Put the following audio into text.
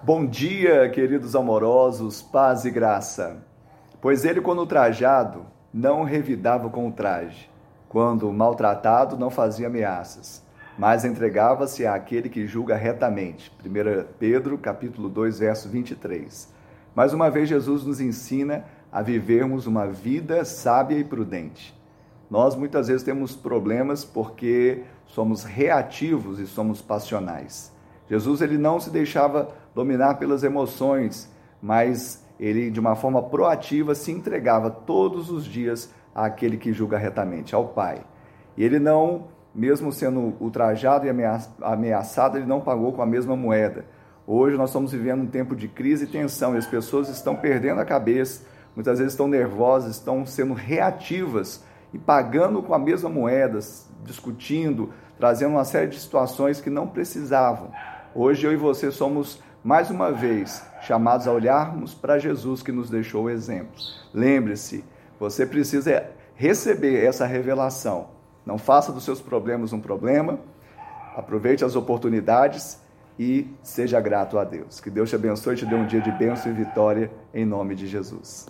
Bom dia, queridos amorosos, paz e graça. Pois ele, quando trajado, não revidava com o traje, quando maltratado, não fazia ameaças, mas entregava-se àquele que julga retamente. 1 Pedro, capítulo 2, verso 23. Mais uma vez, Jesus nos ensina a vivermos uma vida sábia e prudente. Nós muitas vezes temos problemas porque somos reativos e somos passionais. Jesus ele não se deixava dominar pelas emoções, mas ele de uma forma proativa se entregava todos os dias àquele que julga retamente, ao Pai. E ele não, mesmo sendo ultrajado e ameaçado, ele não pagou com a mesma moeda. Hoje nós estamos vivendo um tempo de crise e tensão e as pessoas estão perdendo a cabeça, muitas vezes estão nervosas, estão sendo reativas e pagando com a mesma moeda, discutindo, trazendo uma série de situações que não precisavam. Hoje eu e você somos mais uma vez chamados a olharmos para Jesus que nos deixou o exemplo. Lembre-se, você precisa receber essa revelação. Não faça dos seus problemas um problema. Aproveite as oportunidades e seja grato a Deus. Que Deus te abençoe e te dê um dia de bênção e vitória em nome de Jesus.